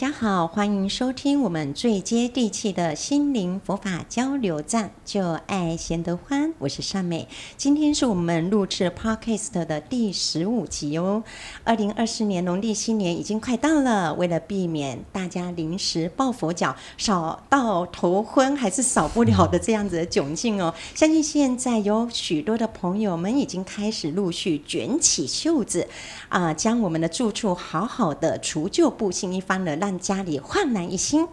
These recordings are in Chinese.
家好，欢迎收听我们最接地气的心灵佛法交流站，就爱贤德欢，我是善美。今天是我们录制 Podcast 的第十五集哦。二零二四年农历新年已经快到了，为了避免大家临时抱佛脚，少到头昏还是少不了的这样子的窘境哦，相信现在有许多的朋友们已经开始陆续卷起袖子啊、将我们的住处好好的除旧布新一番了，让家里焕然一新。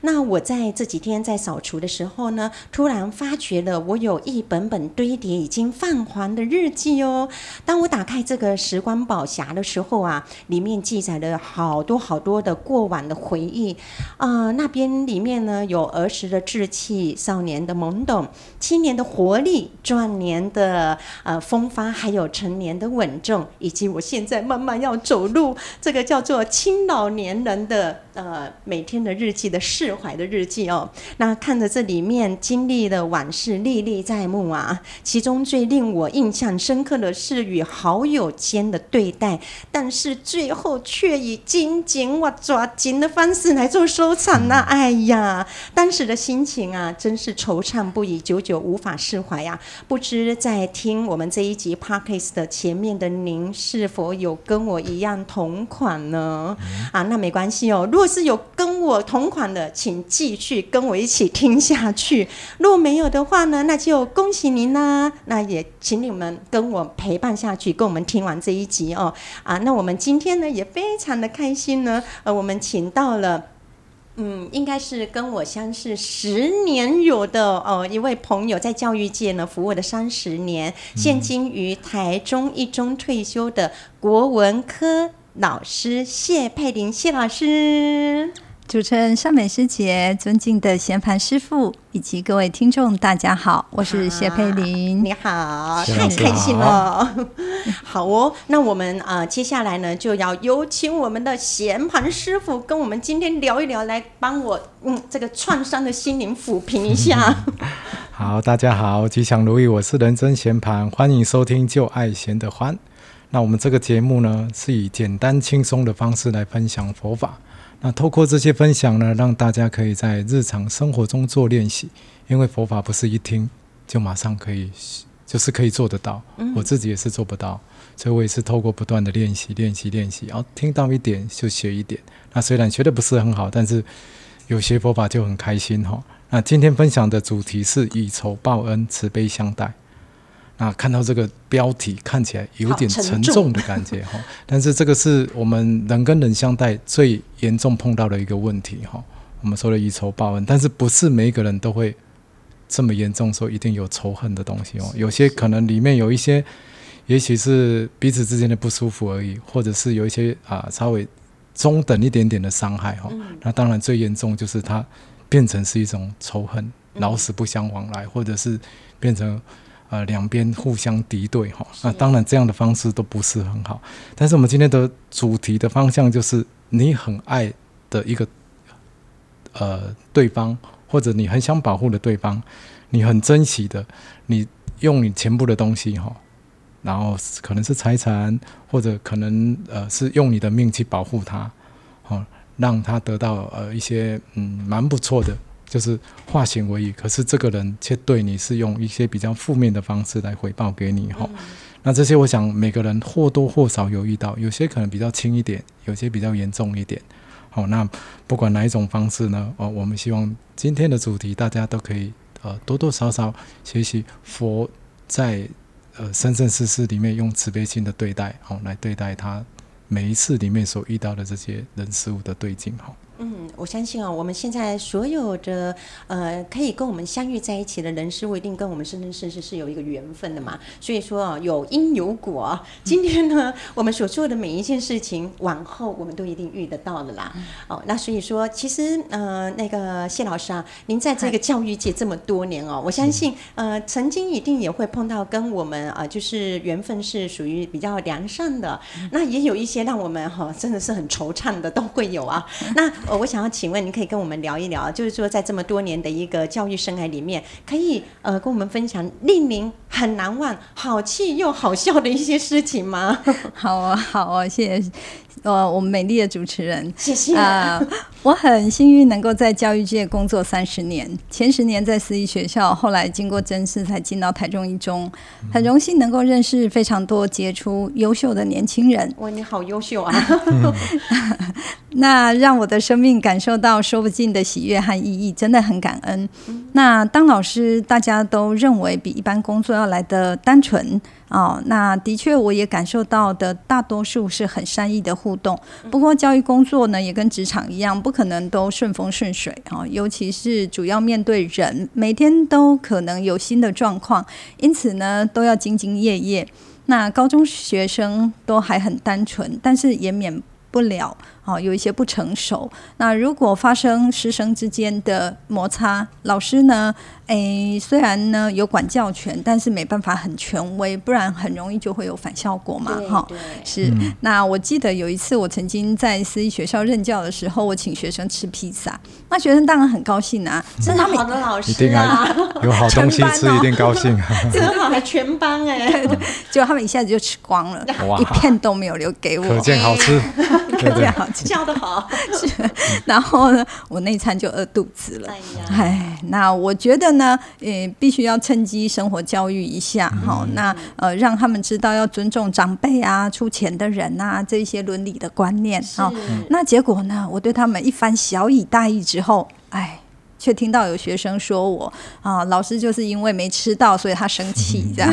那我在这几天在扫除的时候呢，突然发觉了我有一本本堆叠已经泛黄的日记哦。当我打开这个时光宝匣的时候啊，里面记载了好多好多的过往的回忆、呃。那边里面呢有儿时的稚气、少年的懵懂、青年的活力、壮年的呃风发，还有成年的稳重，以及我现在慢慢要走入这个叫做青老年人的。呃，每天的日记的释怀的日记哦，那看着这里面经历的往事历历在目啊。其中最令我印象深刻的是与好友间的对待，但是最后却以紧紧我抓紧的方式来做收场那、啊、哎呀，当时的心情啊，真是惆怅不已，久久无法释怀呀、啊。不知在听我们这一集 Podcast 的前面的您，是否有跟我一样同款呢？啊，那没关系哦，若是有跟我同款的，请继续跟我一起听下去。若没有的话呢，那就恭喜您啦。那也请你们跟我陪伴下去，跟我们听完这一集哦。啊，那我们今天呢也非常的开心呢。呃，我们请到了，嗯，应该是跟我相识十年有的哦一位朋友，在教育界呢服务了三十年，现今于台中一中退休的国文科。老师谢佩玲，谢老师，主持人尚美师姐，尊敬的贤盘师傅，以及各位听众，大家好，我是谢佩玲。你好，太开心了。好哦，那我们啊、呃，接下来呢，就要有请我们的贤盘师傅跟我们今天聊一聊，来帮我嗯这个创伤的心灵抚平一下。好，大家好，吉祥如意，我是仁增贤盘，欢迎收听《就爱贤的欢》。那我们这个节目呢，是以简单轻松的方式来分享佛法。那透过这些分享呢，让大家可以在日常生活中做练习。因为佛法不是一听就马上可以，就是可以做得到。我自己也是做不到，所以我也是透过不断的练习、练习、练习，然后听到一点就学一点。那虽然学的不是很好，但是有学佛法就很开心哈。那今天分享的主题是以仇报恩，慈悲相待。那看到这个标题，看起来有点沉重的感觉哈，但是这个是我们人跟人相待最严重碰到的一个问题哈。我们说的以仇报恩，但是不是每一个人都会这么严重，说一定有仇恨的东西哦。有些可能里面有一些，也许是彼此之间的不舒服而已，或者是有一些啊稍微中等一点点的伤害哈。那当然最严重就是它变成是一种仇恨，老死不相往来，或者是变成。呃，两边互相敌对哈，那当然这样的方式都不是很好。但是我们今天的主题的方向就是，你很爱的一个呃对方，或者你很想保护的对方，你很珍惜的，你用你全部的东西哈，然后可能是财产，或者可能呃是用你的命去保护他，好，让他得到呃一些嗯蛮不错的。就是化险为夷，可是这个人却对你是用一些比较负面的方式来回报给你哈。那这些我想每个人或多或少有遇到，有些可能比较轻一点，有些比较严重一点。好，那不管哪一种方式呢，哦，我们希望今天的主题大家都可以呃多多少少学习佛在呃生生世世里面用慈悲心的对待，好来对待他每一次里面所遇到的这些人事物的对境哈。嗯，我相信啊、哦，我们现在所有的呃，可以跟我们相遇在一起的人事物，一定跟我们生生世世是有一个缘分的嘛。所以说啊，有因有果。今天呢，我们所做的每一件事情，往后我们都一定遇得到的啦。哦，那所以说，其实呃，那个谢老师啊，您在这个教育界这么多年哦，我相信呃，曾经一定也会碰到跟我们啊、呃，就是缘分是属于比较良善的。那也有一些让我们哈、哦，真的是很惆怅的，都会有啊。那呃，我想要请问，你可以跟我们聊一聊，就是说在这么多年的一个教育生涯里面，可以呃跟我们分享令您很难忘、好气又好笑的一些事情吗？好啊，好啊，谢谢呃，我们美丽的主持人，谢谢啊、呃！我很幸运能够在教育界工作三十年，前十年在私立学校，后来经过甄试才进到台中一中，很荣幸能够认识非常多杰出、优秀的年轻人。哇，你好优秀啊！那让我的生命感受到说不尽的喜悦和意义，真的很感恩。那当老师，大家都认为比一般工作要来的单纯。哦，那的确，我也感受到的大多数是很善意的互动。不过，教育工作呢，也跟职场一样，不可能都顺风顺水啊、哦。尤其是主要面对人，每天都可能有新的状况，因此呢，都要兢兢业业。那高中学生都还很单纯，但是也免不了。哦，有一些不成熟。那如果发生师生之间的摩擦，老师呢？诶，虽然呢有管教权，但是没办法很权威，不然很容易就会有反效果嘛。哈，是。嗯、那我记得有一次，我曾经在私立学校任教的时候，我请学生吃披萨，那学生当然很高兴啊。真的好的老师啊，有好东西吃一定高兴 啊。真好，还全班哎，结果他们一下子就吃光了，一片都没有留给我。可见好吃，可见好吃。教得好，是，然后呢，我那一餐就饿肚子了。哎呀，哎，那我觉得呢，呃，必须要趁机生活教育一下，好、嗯，那呃，让他们知道要尊重长辈啊、出钱的人啊，这些伦理的观念。好，那结果呢，我对他们一番小以大义之后，哎，却听到有学生说我啊，老师就是因为没吃到，所以他生气这样。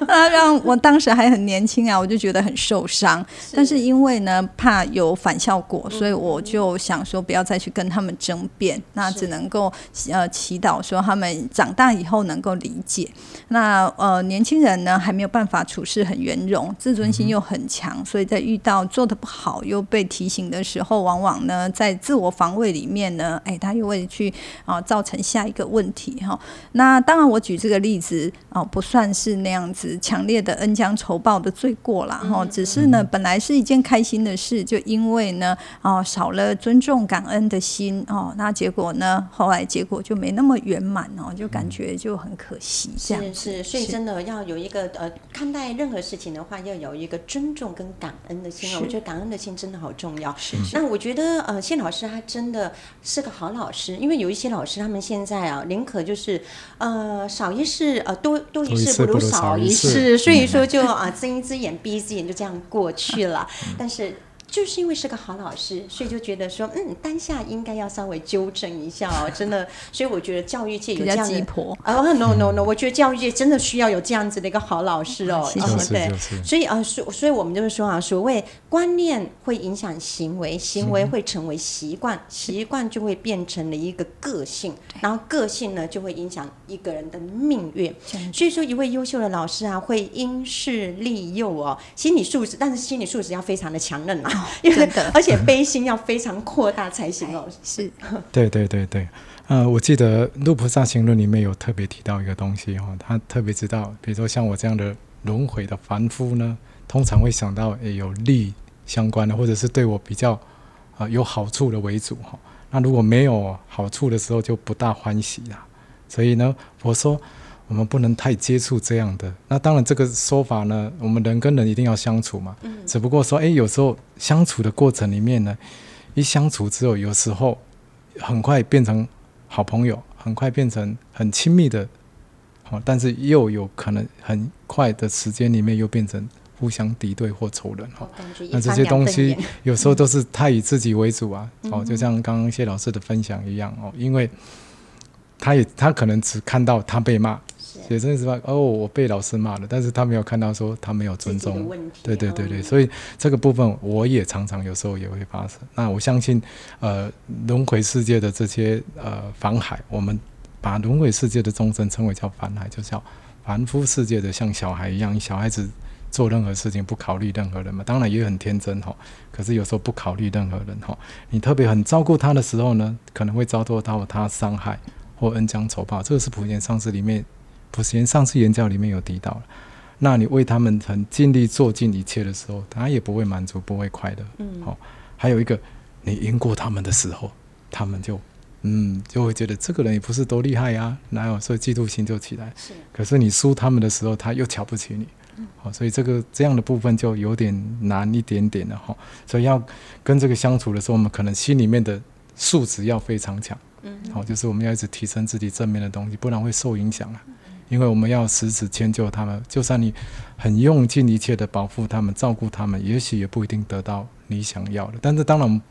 嗯啊，让我当时还很年轻啊，我就觉得很受伤。但是因为呢，怕有反效果，所以我就想说，不要再去跟他们争辩。那只能够呃祈祷说，他们长大以后能够理解。那呃，年轻人呢，还没有办法处事很圆融，自尊心又很强，所以在遇到做的不好又被提醒的时候，往往呢，在自我防卫里面呢，哎，他又会去啊造成下一个问题哈。那当然，我举这个例子啊，不算是那样。这样子强烈的恩将仇报的罪过了哈，只是呢，本来是一件开心的事，就因为呢，哦，少了尊重感恩的心哦，那结果呢，后来结果就没那么圆满哦，就感觉就很可惜。这样是是，所以真的要有一个呃，看待任何事情的话，要有一个尊重跟感恩的心啊。我觉得感恩的心真的好重要。是是。那我觉得呃，谢老师他真的是个好老师，因为有一些老师他们现在啊，宁可就是呃少一事呃多多一事不如少。好一事，所以说就啊睁一只眼闭一只眼就这样过去了，但是。就是因为是个好老师，所以就觉得说，嗯，当下应该要稍微纠正一下哦，真的。所以我觉得教育界有这样的啊、oh,，no no no，我觉得教育界真的需要有这样子的一个好老师哦。谢谢。Uh, 对，所以啊，所所以我们就是说啊，所谓观念会影响行为，行为会成为习惯，习惯就会变成了一个个性，然后个性呢就会影响一个人的命运。所以说，一位优秀的老师啊，会因势利诱哦，心理素质，但是心理素质要非常的强韧啊。因为而且悲心要非常扩大才行哦。是，对对对对，呃，我记得《路菩萨行论》里面有特别提到一个东西哦，他特别知道，比如说像我这样的轮回的凡夫呢，通常会想到诶有利相关的，或者是对我比较啊、呃、有好处的为主哈。那如果没有好处的时候，就不大欢喜啦。所以呢，我说。我们不能太接触这样的。那当然，这个说法呢，我们人跟人一定要相处嘛。嗯。只不过说，哎，有时候相处的过程里面呢，一相处之后，有时候很快变成好朋友，很快变成很亲密的。好，但是又有可能很快的时间里面又变成互相敌对或仇人。哈。那这些东西有时候都是太以自己为主啊。哦，就像刚刚谢老师的分享一样哦，因为他也他可能只看到他被骂。学生是吧？哦，我被老师骂了，但是他没有看到说他没有尊重。对对对对，所以这个部分我也常常有时候也会发生。那我相信，呃，轮回世界的这些呃凡海，我们把轮回世界的众生称为叫凡海，就叫凡夫世界的像小孩一样，小孩子做任何事情不考虑任何人嘛，当然也很天真哈。可是有时候不考虑任何人哈，你特别很照顾他的时候呢，可能会遭受到他伤害或恩将仇报。这个是普贤上师里面。普贤上次演讲里面有提到了，那你为他们很尽力做尽一切的时候，他也不会满足，不会快乐。嗯，好、哦，还有一个，你赢过他们的时候，他们就，嗯，就会觉得这个人也不是多厉害呀、啊，哪有？所以嫉妒心就起来。是。可是你输他们的时候，他又瞧不起你。好，所以这个这样的部分就有点难一点点了哈。所以要跟这个相处的时候，我们可能心里面的素质要非常强。嗯，好，就是我们要一直提升自己正面的东西，不然会受影响啊。因为我们要时时迁就他们，就算你很用尽一切的保护他们、照顾他们，也许也不一定得到你想要的。但是当然，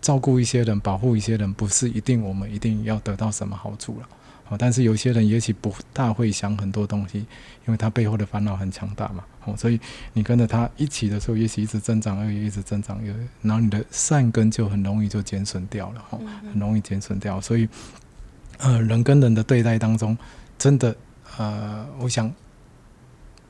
照顾一些人、保护一些人，不是一定我们一定要得到什么好处了。好，但是有些人也许不大会想很多东西，因为他背后的烦恼很强大嘛。好，所以你跟着他一起的时候，也许一直增长，而且一直增长，然后你的善根就很容易就减损掉了。哈，很容易减损掉。所以，呃，人跟人的对待当中，真的。呃，我想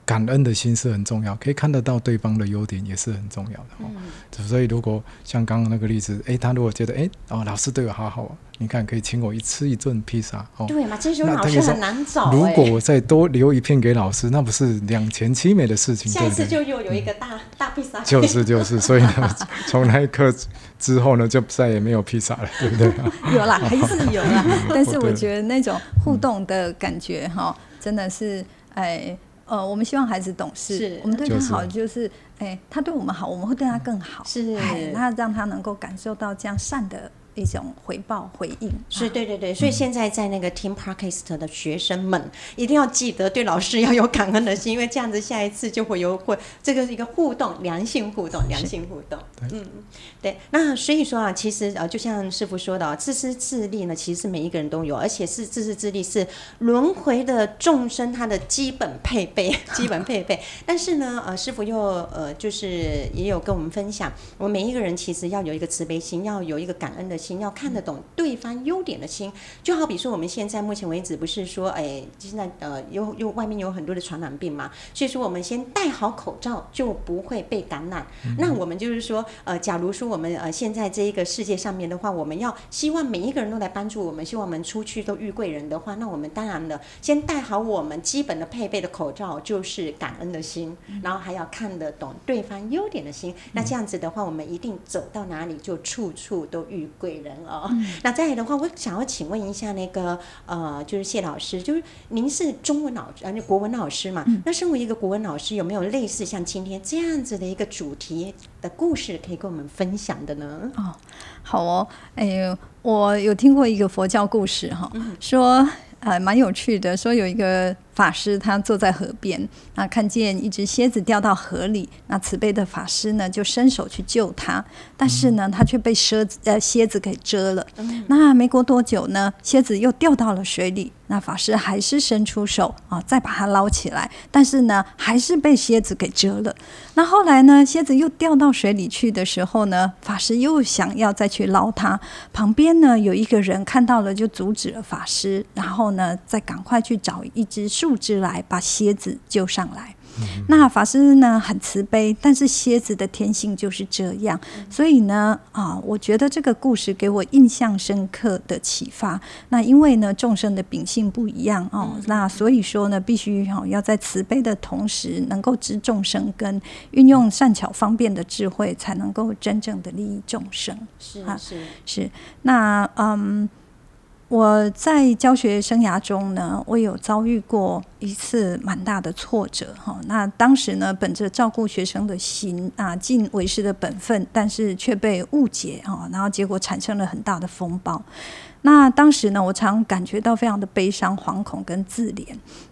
感恩的心是很重要，可以看得到对方的优点也是很重要的哦。嗯、所以如果像刚刚那个例子，哎，他如果觉得哎哦，老师对我好好，你看可以请我一吃一顿披萨哦。对嘛，这时候老师很难找。如果我再多留一片给老师，那不是两全其美的事情？下一次就又有一个大、嗯、大披萨。就是就是，所以呢，从那一刻之后呢，就再也没有披萨了，对不对？有啦，还是有啦，但是我觉得那种互动的感觉哈。嗯真的是，哎，呃，我们希望孩子懂事，我们对他好，就是，哎，他对我们好，我们会对他更好，是，哎，那让他能够感受到这样善的。一种回报回应是，对对对，所以现在在那个听 Podcast 的学生们，一定要记得对老师要有感恩的心，因为这样子下一次就会有会，这个是一个互动，良性互动，良性互动。嗯，对。那所以说啊，其实呃，就像师傅说的，自私自利呢，其实是每一个人都有，而且是自私自利是轮回的众生他的基本配备，基本配备。但是呢，呃，师傅又呃，就是也有跟我们分享，我们每一个人其实要有一个慈悲心，要有一个感恩的心。要看得懂对方优点的心，就好比说我们现在目前为止不是说，哎，现在呃，有有外面有很多的传染病嘛，所以说我们先戴好口罩就不会被感染。嗯、那我们就是说，呃，假如说我们呃现在这一个世界上面的话，我们要希望每一个人都来帮助我们，希望我们出去都遇贵人的话，那我们当然了，先戴好我们基本的配备的口罩，就是感恩的心，嗯、然后还要看得懂对方优点的心。嗯、那这样子的话，我们一定走到哪里就处处都遇贵人。人哦，嗯、那再来的话，我想要请问一下那个呃，就是谢老师，就是您是中文老师，呃，国文老师嘛？嗯、那身为一个国文老师，有没有类似像今天这样子的一个主题的故事可以跟我们分享的呢？哦，好哦，哎呦，我有听过一个佛教故事哈，嗯、说呃蛮有趣的，说有一个。法师他坐在河边，那看见一只蝎子掉到河里，那慈悲的法师呢就伸手去救他，但是呢他却被蛇呃蝎子给蛰了。那没过多久呢，蝎子又掉到了水里，那法师还是伸出手啊再把它捞起来，但是呢还是被蝎子给蛰了。那后来呢，蝎子又掉到水里去的时候呢，法师又想要再去捞它，旁边呢有一个人看到了就阻止了法师，然后呢再赶快去找一只。树枝来把蝎子救上来，嗯、那法师呢很慈悲，但是蝎子的天性就是这样，嗯、所以呢啊，我觉得这个故事给我印象深刻的启发。那因为呢众生的秉性不一样哦，嗯、那所以说呢必须哈要在慈悲的同时，能够知众生根运用善巧方便的智慧，才能够真正的利益众生。是是、啊、是，那嗯。我在教学生涯中呢，我有遭遇过一次蛮大的挫折哈。那当时呢，本着照顾学生的心啊，尽为师的本分，但是却被误解哈，然后结果产生了很大的风暴。那当时呢，我常感觉到非常的悲伤、惶恐跟自怜。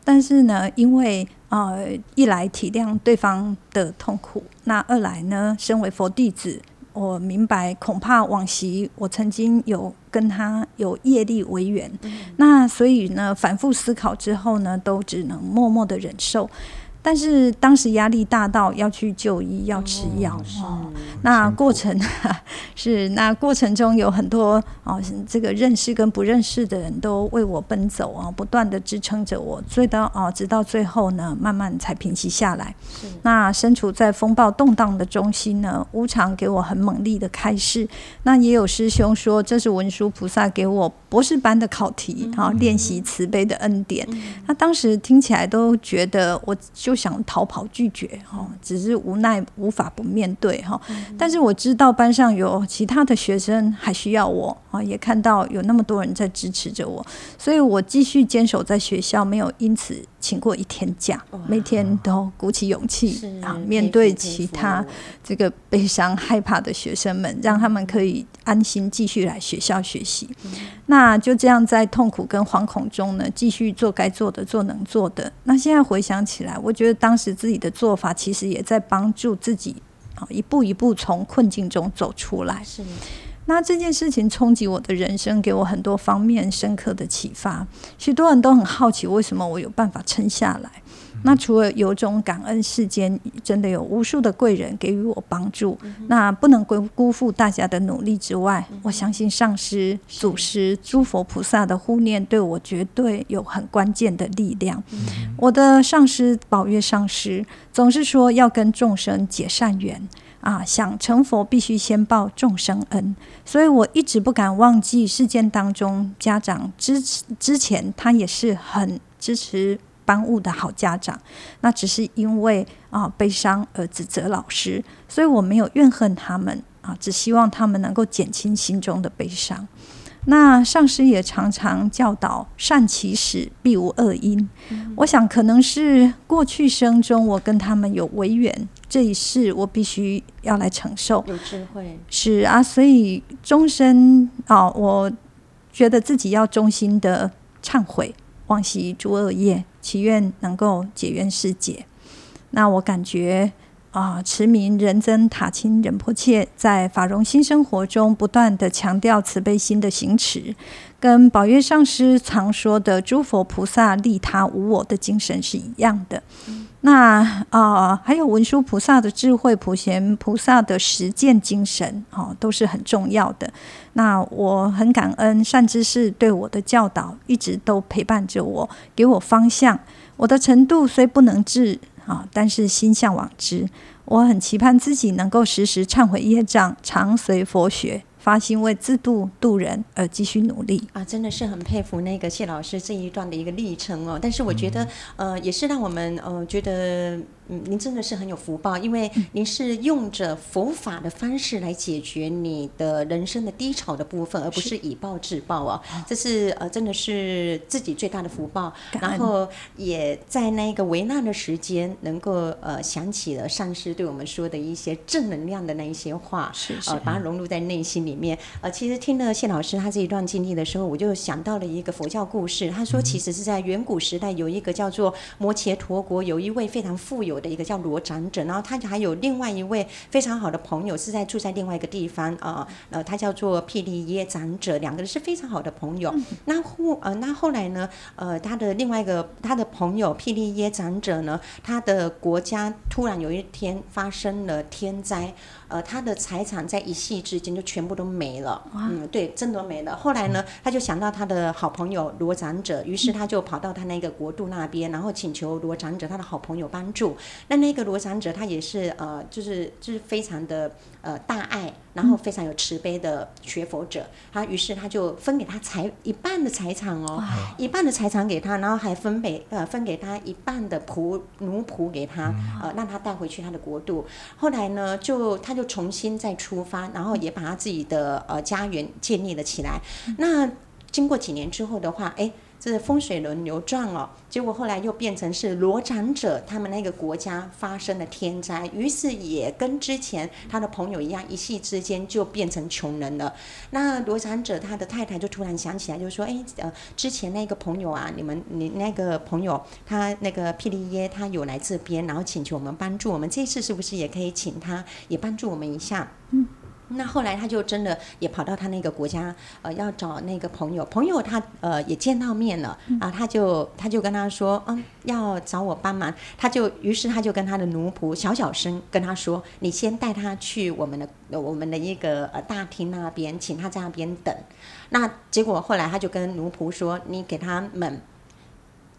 但是呢，因为呃，一来体谅对方的痛苦，那二来呢，身为佛弟子。我明白，恐怕往昔我曾经有跟他有业力为缘，嗯、那所以呢，反复思考之后呢，都只能默默的忍受。但是当时压力大到要去就医，要吃药哦。那过程 是那过程中有很多哦，这个认识跟不认识的人都为我奔走啊，不断的支撑着我，所以到哦，直到最后呢，慢慢才平息下来。是那身处在风暴动荡的中心呢，无常给我很猛烈的开示。那也有师兄说，这是文殊菩萨给我博士班的考题啊，练习慈悲的恩典。那当时听起来都觉得我就。就想逃跑拒绝哈，只是无奈无法不面对哈。但是我知道班上有其他的学生还需要我啊，也看到有那么多人在支持着我，所以我继续坚守在学校，没有因此请过一天假，每天都鼓起勇气啊，面对其他这个悲伤、害怕的学生们，让他们可以安心继续来学校学习。嗯、那就这样在痛苦跟惶恐中呢，继续做该做的，做能做的。那现在回想起来，我觉得当时自己的做法，其实也在帮助自己啊，一步一步从困境中走出来。是。那这件事情冲击我的人生，给我很多方面深刻的启发。许多人都很好奇，为什么我有办法撑下来？那除了有种感恩，世间真的有无数的贵人给予我帮助，那不能辜辜负大家的努力之外，我相信上师、祖师、诸佛菩萨的护念，对我绝对有很关键的力量。我的上师宝月上师总是说要跟众生结善缘。啊，想成佛必须先报众生恩，所以我一直不敢忘记事件当中家长支持之前，他也是很支持帮务的好家长。那只是因为啊悲伤而指责老师，所以我没有怨恨他们啊，只希望他们能够减轻心中的悲伤。那上师也常常教导善其始必无恶因，嗯、我想可能是过去生中我跟他们有违缘，这一世我必须要来承受。有智慧是啊，所以终身啊，我觉得自己要衷心的忏悔，往昔诸恶业，祈愿能够解冤释结。那我感觉。啊，持名仁增塔钦仁波切在法融新生活中不断地强调慈悲心的行持，跟宝月上师常说的诸佛菩萨利他无我的精神是一样的。那啊，还有文殊菩萨的智慧，普贤菩萨的实践精神，啊，都是很重要的。那我很感恩善知识对我的教导，一直都陪伴着我，给我方向。我的程度虽不能至。啊！但是心向往之，我很期盼自己能够时时忏悔业障，常随佛学。发心为自度度人而继续努力啊！真的是很佩服那个谢老师这一段的一个历程哦。但是我觉得，呃，也是让我们呃觉得，嗯，您真的是很有福报，因为您是用着佛法的方式来解决你的人生的低潮的部分，而不是以暴制暴啊。这是呃，真的是自己最大的福报。然后也在那个危难的时间，能够呃想起了上师对我们说的一些正能量的那一些话，是是，呃，把它融入在内心里。里面，呃，其实听了谢老师他这一段经历的时候，我就想到了一个佛教故事。他说，其实是在远古时代，有一个叫做摩羯陀国，有一位非常富有的一个叫罗长者，然后他还有另外一位非常好的朋友，是在住在另外一个地方啊，呃，他叫做毗利耶长者，两个人是非常好的朋友。那后呃，那后来呢，呃，他的另外一个他的朋友毗利耶长者呢，他的国家突然有一天发生了天灾。呃，他的财产在一夕之间就全部都没了，嗯，对，真的没了。后来呢，他就想到他的好朋友罗长者，于是他就跑到他那个国度那边，然后请求罗长者他的好朋友帮助。那那个罗长者他也是呃，就是就是非常的呃大爱，然后非常有慈悲的学佛者。他于是他就分给他财一半的财产哦，一半的财产给他，然后还分给呃分给他一半的仆奴仆给他，呃，让他带回去他的国度。后来呢，就他就。就重新再出发，然后也把他自己的呃家园建立了起来。那经过几年之后的话，哎，这是风水轮流转哦。结果后来又变成是罗长者他们那个国家发生了天灾，于是也跟之前他的朋友一样，一夕之间就变成穷人了。那罗长者他的太太就突然想起来，就说：“哎，呃，之前那个朋友啊，你们你那个朋友他那个毗利耶他有来这边，然后请求我们帮助我们，这次是不是也可以请他也帮助我们一下？”嗯。那后来他就真的也跑到他那个国家，呃，要找那个朋友。朋友他呃也见到面了啊，他就他就跟他说，嗯，要找我帮忙。他就于是他就跟他的奴仆小小声跟他说，你先带他去我们的我们的一个呃大厅那边，请他在那边等。那结果后来他就跟奴仆说，你给他们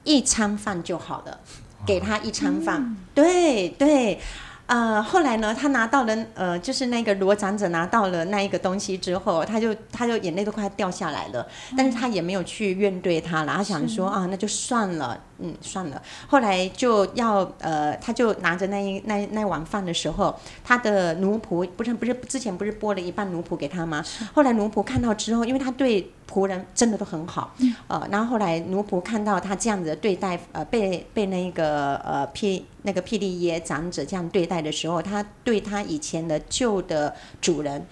一餐饭就好了，给他一餐饭。嗯、对对。呃，后来呢，他拿到了，呃，就是那个罗长者拿到了那一个东西之后，他就他就眼泪都快掉下来了，但是他也没有去怨怼他了，他想说啊，那就算了。嗯，算了。后来就要呃，他就拿着那一那那碗饭的时候，他的奴仆不是不是之前不是拨了一半奴仆给他吗？后来奴仆看到之后，因为他对仆人真的都很好，呃，然后后来奴仆看到他这样子的对待，呃，被被那个呃霹那个庇利耶长者这样对待的时候，他对他以前的旧的主人。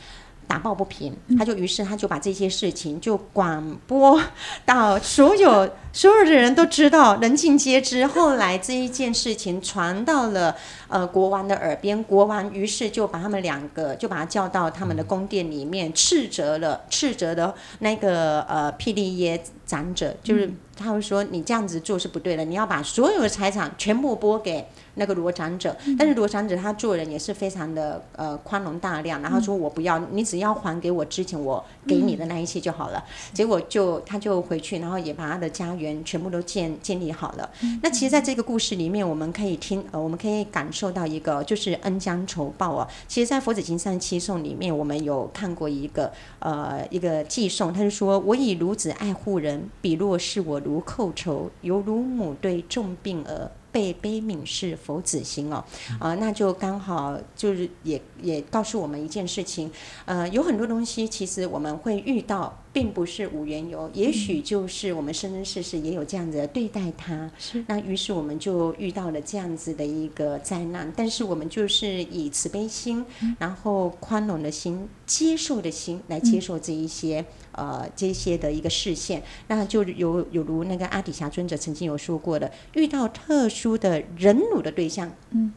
打抱不平，他就于是他就把这些事情就广播到所有 所有的人都知道，人尽皆知。后来这一件事情传到了呃国王的耳边，国王于是就把他们两个就把他叫到他们的宫殿里面，斥责了斥责的那个呃霹雳耶长者，就是他会说你这样子做是不对的，你要把所有的财产全部拨给。那个罗长者，但是罗长者他做人也是非常的呃宽容大量，然后说我不要，你只要还给我之前我给你的那一些就好了。结果就他就回去，然后也把他的家园全部都建建立好了。那其实在这个故事里面，我们可以听呃，我们可以感受到一个就是恩将仇报啊。其实，在佛子行三七颂里面，我们有看过一个呃一个偈颂，他就说：我以孺子爱护人，彼若是我如寇仇，犹如母对重病儿。被悲悯是佛子心哦，啊、呃，那就刚好就是也也告诉我们一件事情，呃，有很多东西其实我们会遇到。并不是无缘由，也许就是我们生生世世也有这样子的对待他，是。那于是我们就遇到了这样子的一个灾难，但是我们就是以慈悲心，嗯、然后宽容的心、接受的心来接受这一些、嗯、呃这些的一个视线，那就有有如那个阿底峡尊者曾经有说过的，遇到特殊的忍辱的对象，嗯，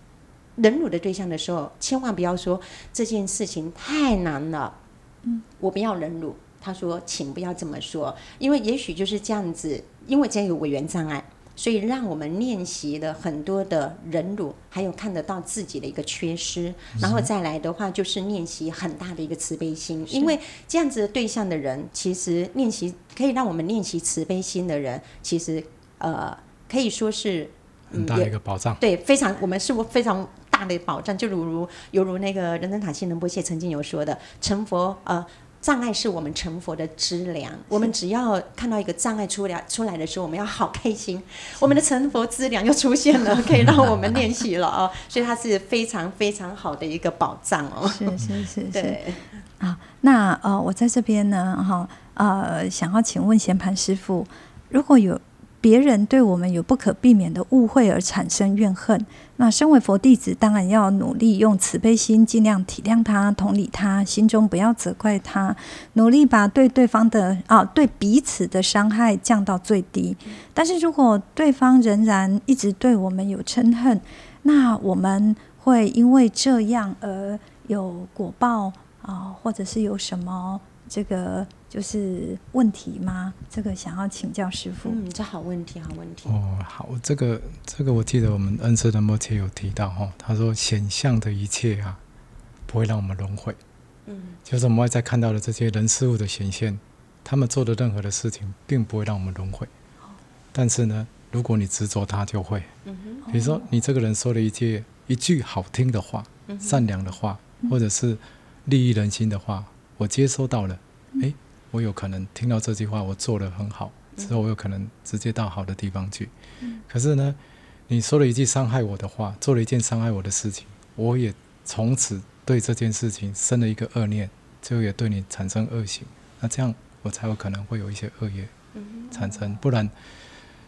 忍辱的对象的时候，千万不要说这件事情太难了，嗯，我不要忍辱。他说：“请不要这么说，因为也许就是这样子，因为这样有委员障碍，所以让我们练习了很多的忍辱，还有看得到自己的一个缺失，然后再来的话就是练习很大的一个慈悲心，因为这样子的对象的人，其实练习可以让我们练习慈悲心的人，其实呃可以说是、嗯、很大的一个保障，对，非常我们是非常大的保障，就如如犹如那个仁增塔西仁波切曾经有说的，成佛呃。”障碍是我们成佛的资粮，我们只要看到一个障碍出来出来的时候，我们要好开心，我们的成佛资粮又出现了，可以让我们练习了哦。所以它是非常非常好的一个宝藏哦。是是是，对啊。那呃，我在这边呢，哈呃，想要请问贤盘师傅，如果有。别人对我们有不可避免的误会而产生怨恨，那身为佛弟子，当然要努力用慈悲心，尽量体谅他、同理他，心中不要责怪他，努力把对对方的啊对彼此的伤害降到最低。但是如果对方仍然一直对我们有嗔恨，那我们会因为这样而有果报啊，或者是有什么？这个就是问题吗？这个想要请教师傅。嗯，这好问题，好问题。哦，好，这个这个我记得我们恩师仁波切有提到哈、哦，他说显象的一切啊，不会让我们轮回。嗯，就是我们外在看到的这些人事物的显现，他们做的任何的事情，并不会让我们轮回。哦、但是呢，如果你执着他，就会。嗯哼。比如说，你这个人说了一句一句好听的话，嗯、善良的话，或者是利益人心的话。我接收到了，诶，我有可能听到这句话，我做的很好，之后我有可能直接到好的地方去。可是呢，你说了一句伤害我的话，做了一件伤害我的事情，我也从此对这件事情生了一个恶念，最后也对你产生恶行。那这样我才有可能会有一些恶业产生，不然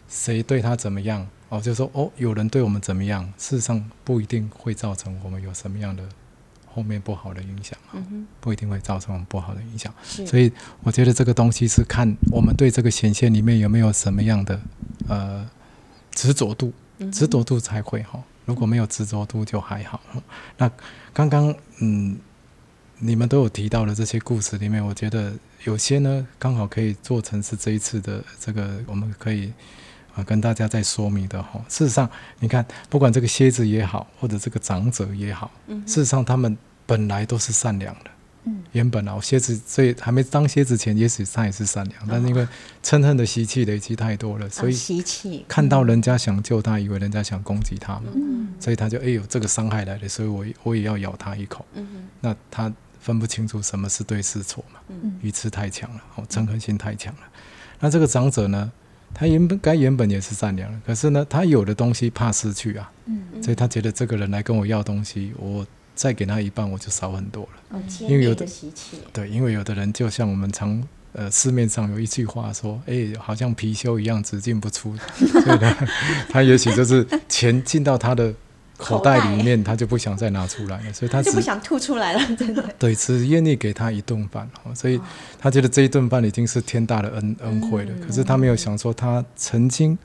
谁对他怎么样哦，就说哦，有人对我们怎么样，事实上不一定会造成我们有什么样的。后面不好的影响，不一定会造成不好的影响。所以我觉得这个东西是看我们对这个显现里面有没有什么样的呃执着度，执着度才会哈。如果没有执着度就还好。那刚刚嗯，你们都有提到的这些故事里面，我觉得有些呢刚好可以做成是这一次的这个我们可以啊跟大家在说明的哈。事实上，你看不管这个蝎子也好，或者这个长者也好，事实上他们。本来都是善良的，嗯，原本啊，蝎子所以还没当蝎子前，也许他也是善良，但是因为嗔恨的习气累积太多了，所以习气。看到人家想救他，以为人家想攻击他嘛，嗯，所以他就哎呦这个伤害来了，所以我我也要咬他一口，嗯，那他分不清楚什么是对是错嘛，嗯，愚痴太强了，哦，嗔恨心太强了，那这个长者呢，他原本该原本也是善良的，可是呢，他有的东西怕失去啊，嗯，所以他觉得这个人来跟我要东西，我再给他一半，我就少很多了。嗯、因为有的对，因为有的人就像我们常呃市面上有一句话说，哎，好像貔貅一样只进不出，所以呢，他也许就是钱进到他的。口袋里面，他就不想再拿出来了，所以他就不想吐出来了，真的。对，只愿意给他一顿饭，所以他觉得这一顿饭已经是天大的恩恩惠了。可是他没有想说，他曾经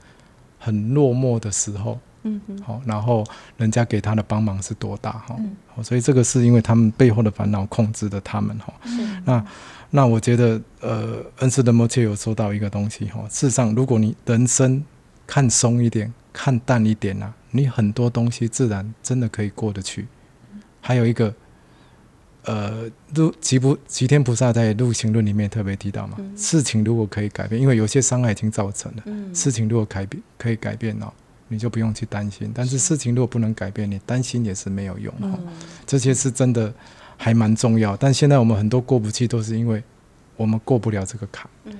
很落寞的时候，嗯好，然后人家给他的帮忙是多大哈，所以这个是因为他们背后的烦恼控制的他们哈。那那我觉得，呃，恩师的默切有说到一个东西哈，事实上，如果你人生看松一点，看淡一点啊。你很多东西自然真的可以过得去，还有一个，呃，入吉不吉天菩萨在《入行论》里面特别提到嘛，嗯、事情如果可以改变，因为有些伤害已经造成了，嗯、事情如果改变可以改变哦，你就不用去担心。但是事情如果不能改变，你担心也是没有用哦。嗯、这些是真的还蛮重要。但现在我们很多过不去，都是因为我们过不了这个坎。嗯、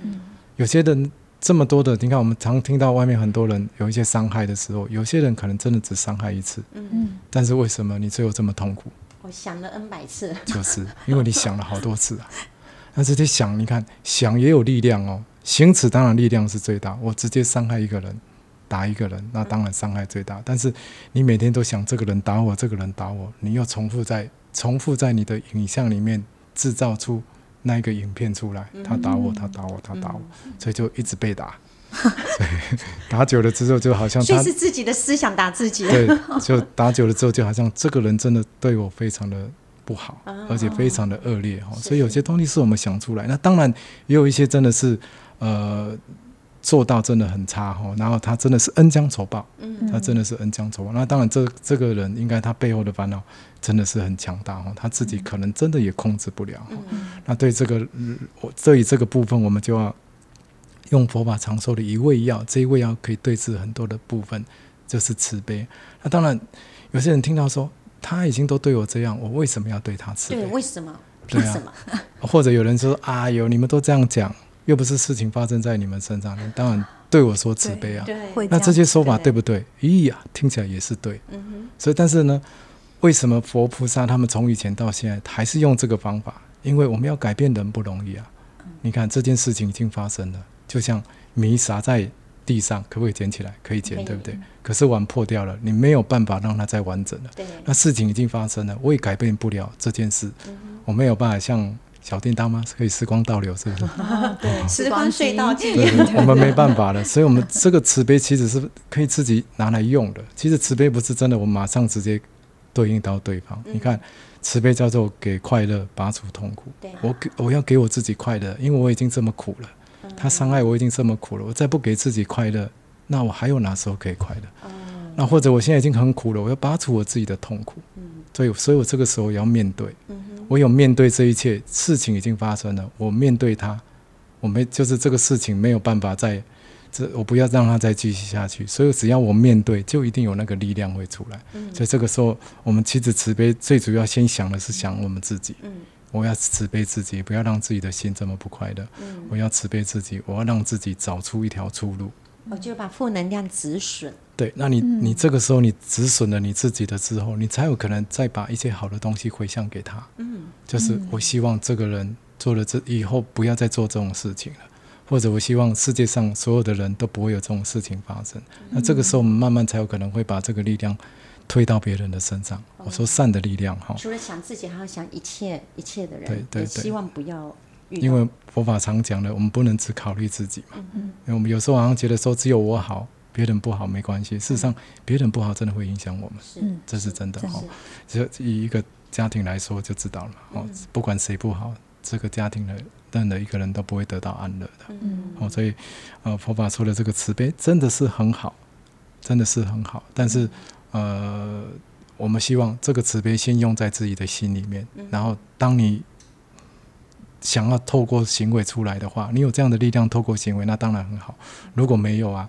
有些人。这么多的，你看，我们常听到外面很多人有一些伤害的时候，有些人可能真的只伤害一次，嗯嗯，但是为什么你最后这么痛苦？我想了 N 百次，就是因为你想了好多次啊。但是你想，你看想也有力量哦，行此当然力量是最大。我直接伤害一个人，打一个人，那当然伤害最大。但是你每天都想这个人打我，这个人打我，你又重复在重复在你的影像里面制造出。那一个影片出来，他打我，他打我，他打我，所以就一直被打。对，打久了之后，就好像他是自己的思想打自己。对，就打久了之后，就好像这个人真的对我非常的不好，而且非常的恶劣哈。所以有些东西是我们想出来，那当然也有一些真的是呃。做到真的很差哈，然后他真的是恩将仇报，他真的是恩将仇报。那当然，这这个人应该他背后的烦恼真的是很强大哈，他自己可能真的也控制不了。那对这个，我对于这个部分，我们就要用佛法常说的一味药，这一味药可以对治很多的部分，就是慈悲。那当然，有些人听到说他已经都对我这样，我为什么要对他慈悲？对，为什么？凭什么？或者有人说啊，有你们都这样讲。又不是事情发生在你们身上，你当然对我说慈悲啊。那这些说法对不对？咦呀，听起来也是对。嗯哼。所以，但是呢，为什么佛菩萨他们从以前到现在还是用这个方法？因为我们要改变人不容易啊。你看这件事情已经发生了，就像米撒在地上，可不可以捡起来？可以捡，对不对？可是碗破掉了，你没有办法让它再完整了。对。那事情已经发生了，我也改变不了这件事。我没有办法像。小叮当吗？可以时光倒流，是不是？对，时光隧道。对，我们没办法了，所以我们这个慈悲其实是可以自己拿来用的。其实慈悲不是真的，我马上直接对应到对方。你看，慈悲叫做给快乐，拔除痛苦。我给我要给我自己快乐，因为我已经这么苦了。他伤害我已经这么苦了，我再不给自己快乐，那我还有哪时候可以快乐？那或者我现在已经很苦了，我要拔除我自己的痛苦。所以，所以我这个时候也要面对。我有面对这一切事情已经发生了，我面对它，我没就是这个事情没有办法再，这我不要让它再继续下去。所以只要我面对，就一定有那个力量会出来。嗯、所以这个时候，我们其实慈悲最主要先想的是想我们自己。嗯、我要慈悲自己，不要让自己的心这么不快乐。嗯、我要慈悲自己，我要让自己找出一条出路。我就把负能量止损。对，那你你这个时候你止损了你自己的之后，你才有可能再把一些好的东西回向给他。嗯，就是我希望这个人做了这以后不要再做这种事情了，或者我希望世界上所有的人都不会有这种事情发生。那这个时候我们慢慢才有可能会把这个力量推到别人的身上。我说善的力量哈，除了想自己，还要想一切一切的人。对对对，希望不要。因为佛法常讲的，我们不能只考虑自己嘛。嗯因为我们有时候好像觉得说只有我好，别人不好没关系。事实上，别人不好真的会影响我们，这是真的哈。就以一个家庭来说就知道了哦，不管谁不好，这个家庭的任何一个人都不会得到安乐的。嗯哦，所以呃，佛法说的这个慈悲真的是很好，真的是很好。但是呃，我们希望这个慈悲先用在自己的心里面，然后当你。想要透过行为出来的话，你有这样的力量透过行为，那当然很好。如果没有啊，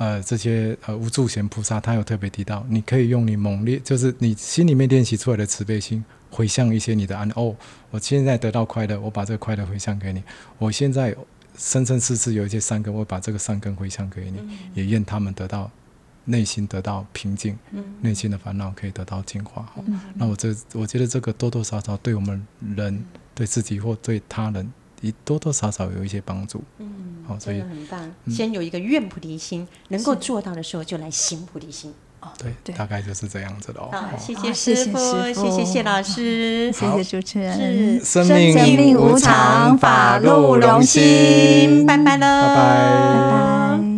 呃，这些呃无住贤菩萨他有特别提到，你可以用你猛烈，就是你心里面练习出来的慈悲心，回向一些你的安哦。我现在得到快乐，我把这个快乐回向给你。我现在生生世世有一些善根，我把这个善根回向给你，嗯、也愿他们得到内心得到平静，嗯、内心的烦恼可以得到净化。嗯、那我这我觉得这个多多少少对我们人、嗯、对自己或对他人，也多多少少有一些帮助。嗯，所以很棒先有一个愿菩提心能够做到的时候就来行菩提心。哦对对。大概就是这样子的哦好谢谢师傅谢谢谢老师。谢谢主持人。生命命无常法路荣心。拜拜了拜拜。拜拜。